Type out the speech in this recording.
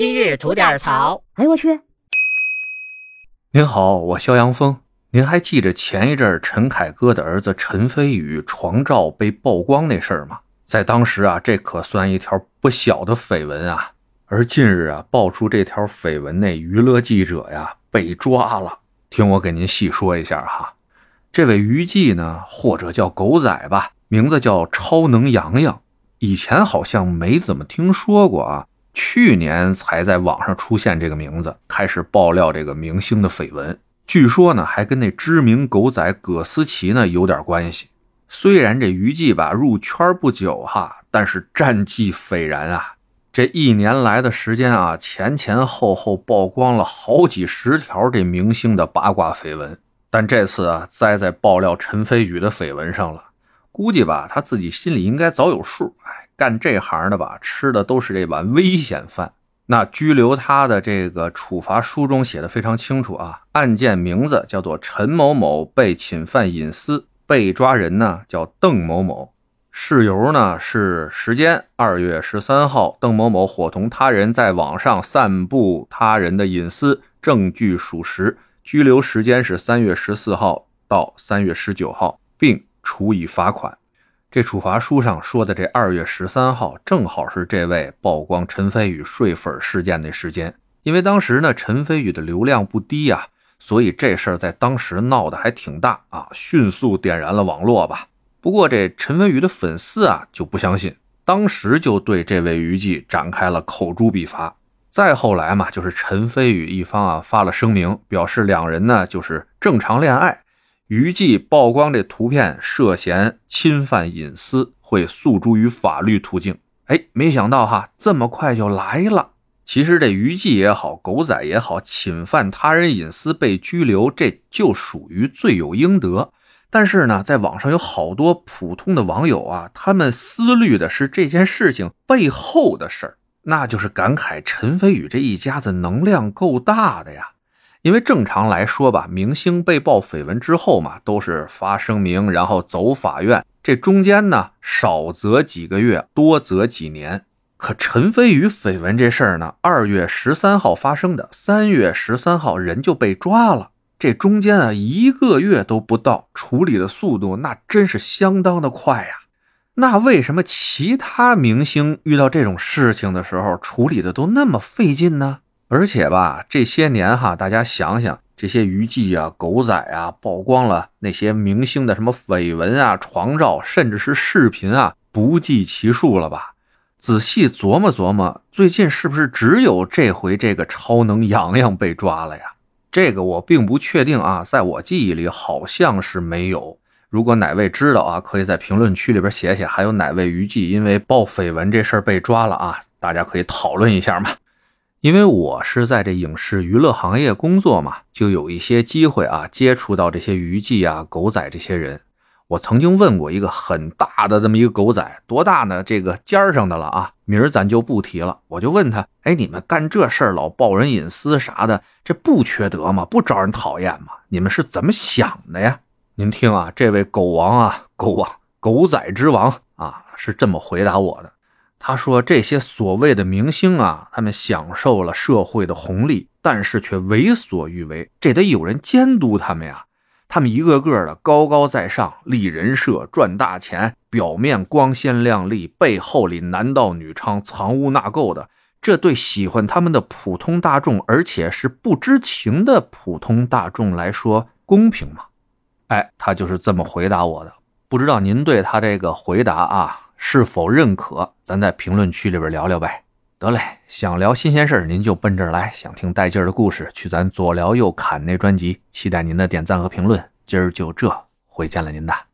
今日吐点槽。哎呦我去！您好，我肖阳峰。您还记着前一阵陈凯歌的儿子陈飞宇床照被曝光那事儿吗？在当时啊，这可算一条不小的绯闻啊。而近日啊，爆出这条绯闻那娱乐记者呀被抓了。听我给您细说一下哈。这位娱记呢，或者叫狗仔吧，名字叫超能洋洋。以前好像没怎么听说过啊，去年才在网上出现这个名字，开始爆料这个明星的绯闻。据说呢，还跟那知名狗仔葛思琪呢有点关系。虽然这娱记吧入圈不久哈，但是战绩斐然啊。这一年来的时间啊，前前后后曝光了好几十条这明星的八卦绯闻。但这次啊，栽在爆料陈飞宇的绯闻上了。估计吧，他自己心里应该早有数。哎，干这行的吧，吃的都是这碗危险饭。那拘留他的这个处罚书中写的非常清楚啊，案件名字叫做陈某某被侵犯隐私，被抓人呢叫邓某某，事由呢是时间二月十三号，邓某某伙同他人在网上散布他人的隐私，证据属实，拘留时间是三月十四号到三月十九号，并处以罚款。这处罚书上说的这二月十三号，正好是这位曝光陈飞宇睡粉事件的时间。因为当时呢，陈飞宇的流量不低呀，所以这事儿在当时闹得还挺大啊，迅速点燃了网络吧。不过这陈飞宇的粉丝啊就不相信，当时就对这位娱记展开了口诛笔伐。再后来嘛，就是陈飞宇一方啊发了声明，表示两人呢就是正常恋爱。娱记曝光这图片涉嫌侵犯隐私，会诉诸于法律途径。哎，没想到哈，这么快就来了。其实这娱记也好，狗仔也好，侵犯他人隐私被拘留，这就属于罪有应得。但是呢，在网上有好多普通的网友啊，他们思虑的是这件事情背后的事儿，那就是感慨陈飞宇这一家子能量够大的呀。因为正常来说吧，明星被曝绯闻之后嘛，都是发声明，然后走法院。这中间呢，少则几个月，多则几年。可陈飞宇绯闻这事儿呢，二月十三号发生的，三月十三号人就被抓了。这中间啊，一个月都不到，处理的速度那真是相当的快呀。那为什么其他明星遇到这种事情的时候，处理的都那么费劲呢？而且吧，这些年哈，大家想想，这些娱记啊、狗仔啊，曝光了那些明星的什么绯闻啊、床照，甚至是视频啊，不计其数了吧？仔细琢磨琢磨，最近是不是只有这回这个超能洋洋被抓了呀？这个我并不确定啊，在我记忆里好像是没有。如果哪位知道啊，可以在评论区里边写写，还有哪位娱记因为爆绯闻这事儿被抓了啊？大家可以讨论一下嘛。因为我是在这影视娱乐行业工作嘛，就有一些机会啊，接触到这些娱记啊、狗仔这些人。我曾经问过一个很大的这么一个狗仔，多大呢？这个尖儿上的了啊，名儿咱就不提了。我就问他，哎，你们干这事儿老爆人隐私啥的，这不缺德吗？不招人讨厌吗？你们是怎么想的呀？您听啊，这位狗王啊，狗王，狗仔之王啊，是这么回答我的。他说：“这些所谓的明星啊，他们享受了社会的红利，但是却为所欲为，这得有人监督他们呀。他们一个个的高高在上，立人设，赚大钱，表面光鲜亮丽，背后里男盗女娼，藏污纳垢的。这对喜欢他们的普通大众，而且是不知情的普通大众来说，公平吗？”哎，他就是这么回答我的。不知道您对他这个回答啊？是否认可？咱在评论区里边聊聊呗。得嘞，想聊新鲜事儿，您就奔这儿来；想听带劲儿的故事，去咱左聊右侃那专辑。期待您的点赞和评论。今儿就这，回见了您的。